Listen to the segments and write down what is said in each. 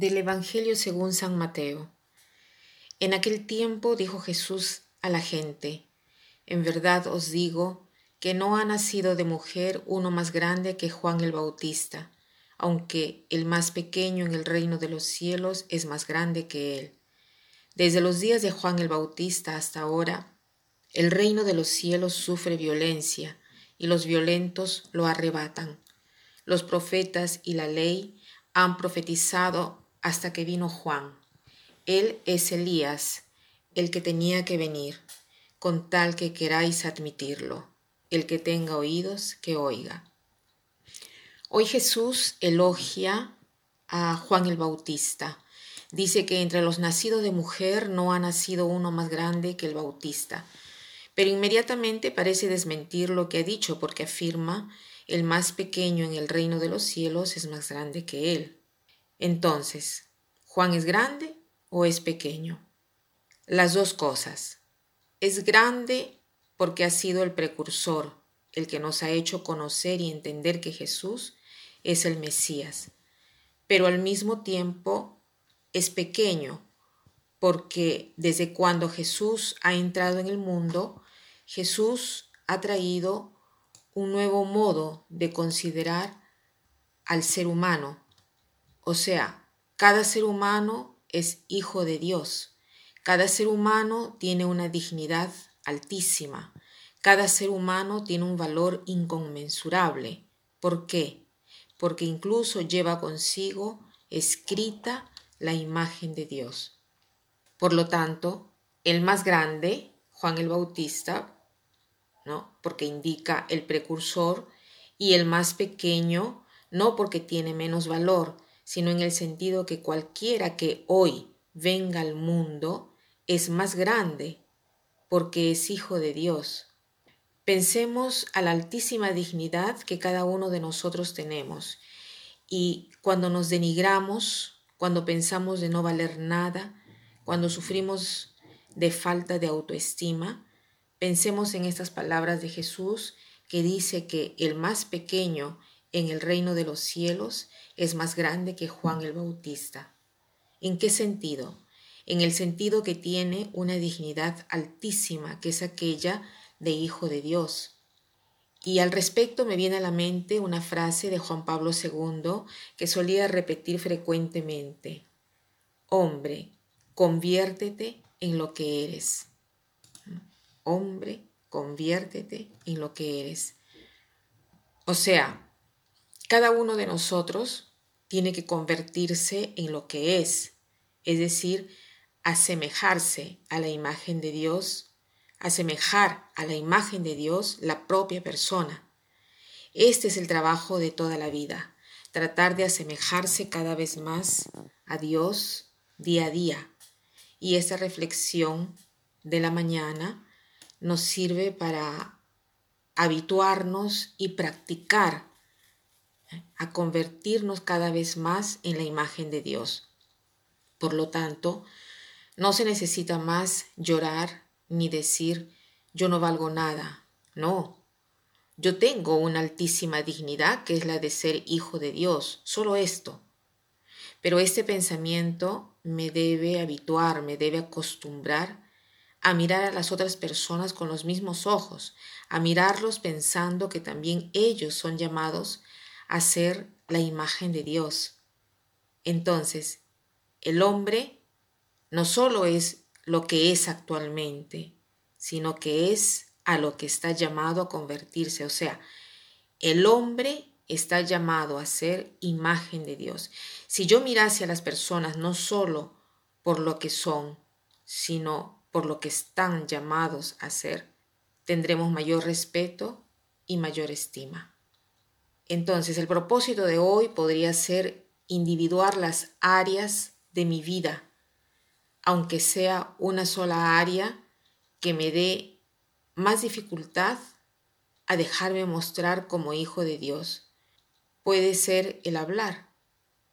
Del Evangelio según San Mateo. En aquel tiempo dijo Jesús a la gente, En verdad os digo que no ha nacido de mujer uno más grande que Juan el Bautista, aunque el más pequeño en el reino de los cielos es más grande que él. Desde los días de Juan el Bautista hasta ahora, el reino de los cielos sufre violencia y los violentos lo arrebatan. Los profetas y la ley han profetizado hasta que vino Juan. Él es Elías, el que tenía que venir, con tal que queráis admitirlo. El que tenga oídos, que oiga. Hoy Jesús elogia a Juan el Bautista. Dice que entre los nacidos de mujer no ha nacido uno más grande que el Bautista. Pero inmediatamente parece desmentir lo que ha dicho porque afirma el más pequeño en el reino de los cielos es más grande que él. Entonces, ¿Juan es grande o es pequeño? Las dos cosas. Es grande porque ha sido el precursor, el que nos ha hecho conocer y entender que Jesús es el Mesías. Pero al mismo tiempo es pequeño porque desde cuando Jesús ha entrado en el mundo, Jesús ha traído un nuevo modo de considerar al ser humano. O sea, cada ser humano es hijo de Dios. Cada ser humano tiene una dignidad altísima. Cada ser humano tiene un valor inconmensurable. ¿Por qué? Porque incluso lleva consigo escrita la imagen de Dios. Por lo tanto, el más grande, Juan el Bautista, ¿no? porque indica el precursor, y el más pequeño, no porque tiene menos valor, sino en el sentido que cualquiera que hoy venga al mundo es más grande, porque es hijo de Dios. Pensemos a la altísima dignidad que cada uno de nosotros tenemos, y cuando nos denigramos, cuando pensamos de no valer nada, cuando sufrimos de falta de autoestima, Pensemos en estas palabras de Jesús que dice que el más pequeño en el reino de los cielos es más grande que Juan el Bautista. ¿En qué sentido? En el sentido que tiene una dignidad altísima, que es aquella de Hijo de Dios. Y al respecto me viene a la mente una frase de Juan Pablo II que solía repetir frecuentemente. Hombre, conviértete en lo que eres hombre, conviértete en lo que eres. O sea, cada uno de nosotros tiene que convertirse en lo que es, es decir, asemejarse a la imagen de Dios, asemejar a la imagen de Dios la propia persona. Este es el trabajo de toda la vida, tratar de asemejarse cada vez más a Dios día a día. Y esta reflexión de la mañana nos sirve para habituarnos y practicar. A convertirnos cada vez más en la imagen de Dios. Por lo tanto, no se necesita más llorar ni decir yo no valgo nada. No. Yo tengo una altísima dignidad que es la de ser hijo de Dios, solo esto. Pero este pensamiento me debe habituar, me debe acostumbrar a mirar a las otras personas con los mismos ojos, a mirarlos pensando que también ellos son llamados a ser la imagen de Dios. Entonces, el hombre no solo es lo que es actualmente, sino que es a lo que está llamado a convertirse. O sea, el hombre está llamado a ser imagen de Dios. Si yo mirase a las personas no solo por lo que son, sino por lo que están llamados a ser, tendremos mayor respeto y mayor estima. Entonces, el propósito de hoy podría ser individuar las áreas de mi vida, aunque sea una sola área que me dé más dificultad a dejarme mostrar como hijo de Dios. Puede ser el hablar,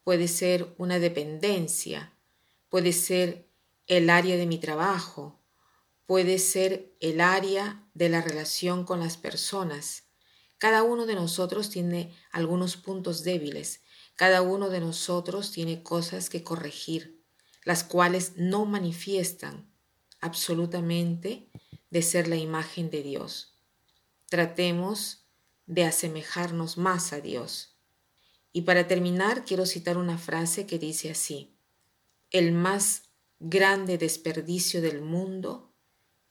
puede ser una dependencia, puede ser el área de mi trabajo, puede ser el área de la relación con las personas. Cada uno de nosotros tiene algunos puntos débiles, Cada uno de nosotros tiene cosas que corregir, las cuales no manifiestan absolutamente de ser la imagen de Dios. Tratemos de asemejarnos más a Dios. Y para terminar, quiero citar una frase que dice así, el más grande desperdicio del mundo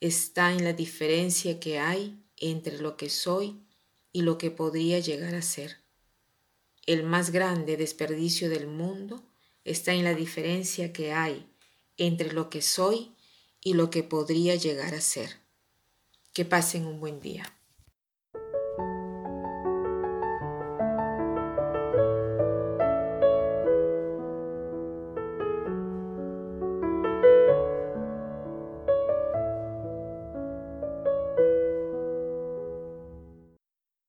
está en la diferencia que hay entre lo que soy y lo que podría llegar a ser. El más grande desperdicio del mundo está en la diferencia que hay entre lo que soy y lo que podría llegar a ser. Que pasen un buen día.